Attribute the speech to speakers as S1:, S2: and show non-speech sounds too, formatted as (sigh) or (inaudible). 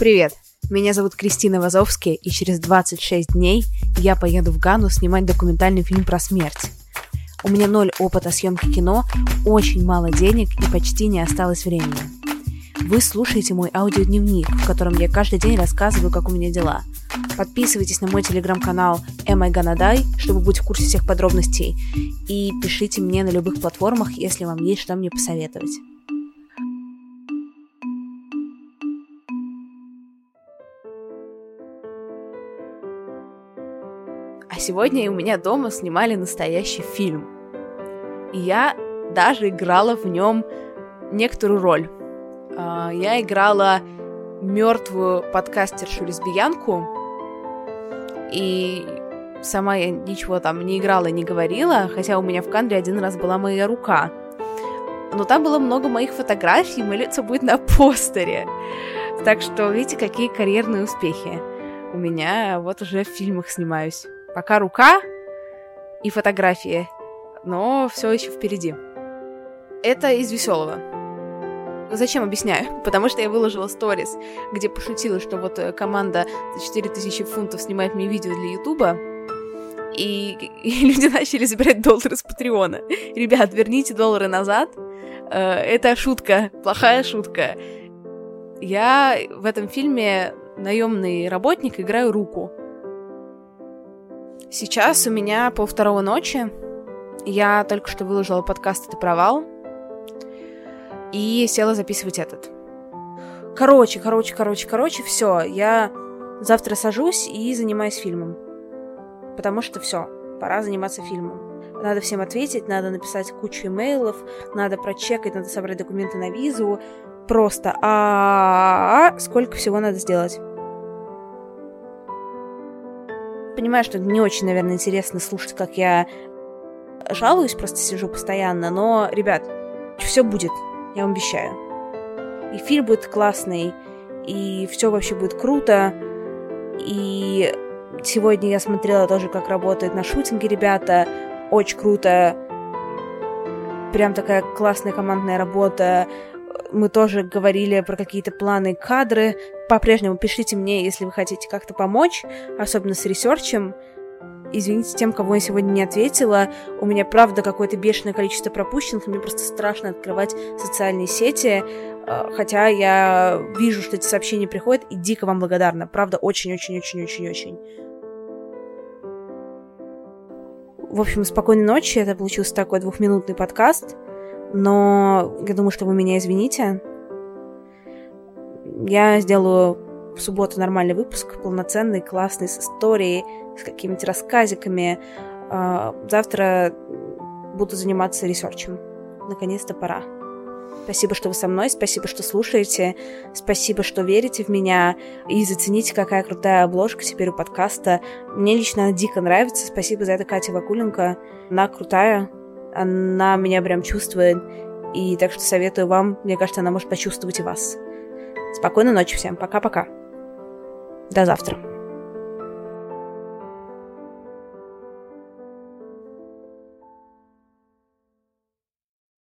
S1: Привет! Меня зовут Кристина Вазовский, и через 26 дней я поеду в Гану снимать документальный фильм про смерть. У меня ноль опыта съемки кино, очень мало денег и почти не осталось времени. Вы слушаете мой аудиодневник, в котором я каждый день рассказываю, как у меня дела. Подписывайтесь на мой телеграм-канал Am I Gonna Die, чтобы быть в курсе всех подробностей. И пишите мне на любых платформах, если вам есть что мне посоветовать. А сегодня у меня дома снимали настоящий фильм. И я даже играла в нем некоторую роль. А, я играла мертвую подкастершу-лесбиянку, и сама я ничего там не играла, не говорила, хотя у меня в кадре один раз была моя рука. Но там было много моих фотографий, мое лицо будет на постере. Так что, видите, какие карьерные успехи. У меня вот уже в фильмах снимаюсь. Пока рука и фотографии, но все еще впереди. Это из веселого. Зачем объясняю? (laughs) Потому что я выложила сторис, где пошутила, что вот э, команда за 4000 фунтов снимает мне видео для Ютуба, и, (laughs) и люди начали забирать доллары с Патреона. Ребят, верните доллары назад. Э, это шутка, плохая шутка. Я в этом фильме наемный работник, играю руку. Сейчас у меня пол второго ночи. Я только что выложила подкаст «Это провал», и села записывать этот. Короче, короче, короче, короче, все. Я завтра сажусь и занимаюсь фильмом. Потому что все, пора заниматься фильмом. Надо всем ответить, надо написать кучу имейлов, надо прочекать, надо собрать документы на визу. Просто а сколько всего надо сделать. Понимаю, что не очень, наверное, интересно слушать, как я жалуюсь, просто сижу постоянно, но, ребят, все будет я вам обещаю. И фильм будет классный, и все вообще будет круто. И сегодня я смотрела тоже, как работают на шутинге ребята. Очень круто. Прям такая классная командная работа. Мы тоже говорили про какие-то планы, кадры. По-прежнему пишите мне, если вы хотите как-то помочь, особенно с ресерчем. Извините тем, кого я сегодня не ответила. У меня, правда, какое-то бешеное количество пропущенных, мне просто страшно открывать социальные сети. А, хотя я вижу, что эти сообщения приходят, и дико вам благодарна. Правда, очень-очень-очень-очень-очень. В общем, спокойной ночи. Это получился такой двухминутный подкаст. Но я думаю, что вы меня извините. Я сделаю в субботу нормальный выпуск, полноценный, классный, с историей, с какими-то рассказиками. А, завтра буду заниматься ресерчем. Наконец-то пора. Спасибо, что вы со мной, спасибо, что слушаете, спасибо, что верите в меня и зацените, какая крутая обложка теперь у подкаста. Мне лично она дико нравится, спасибо за это Катя Вакуленко. Она крутая, она меня прям чувствует, и так что советую вам, мне кажется, она может почувствовать и вас. Спокойной ночи всем, пока-пока. До завтра.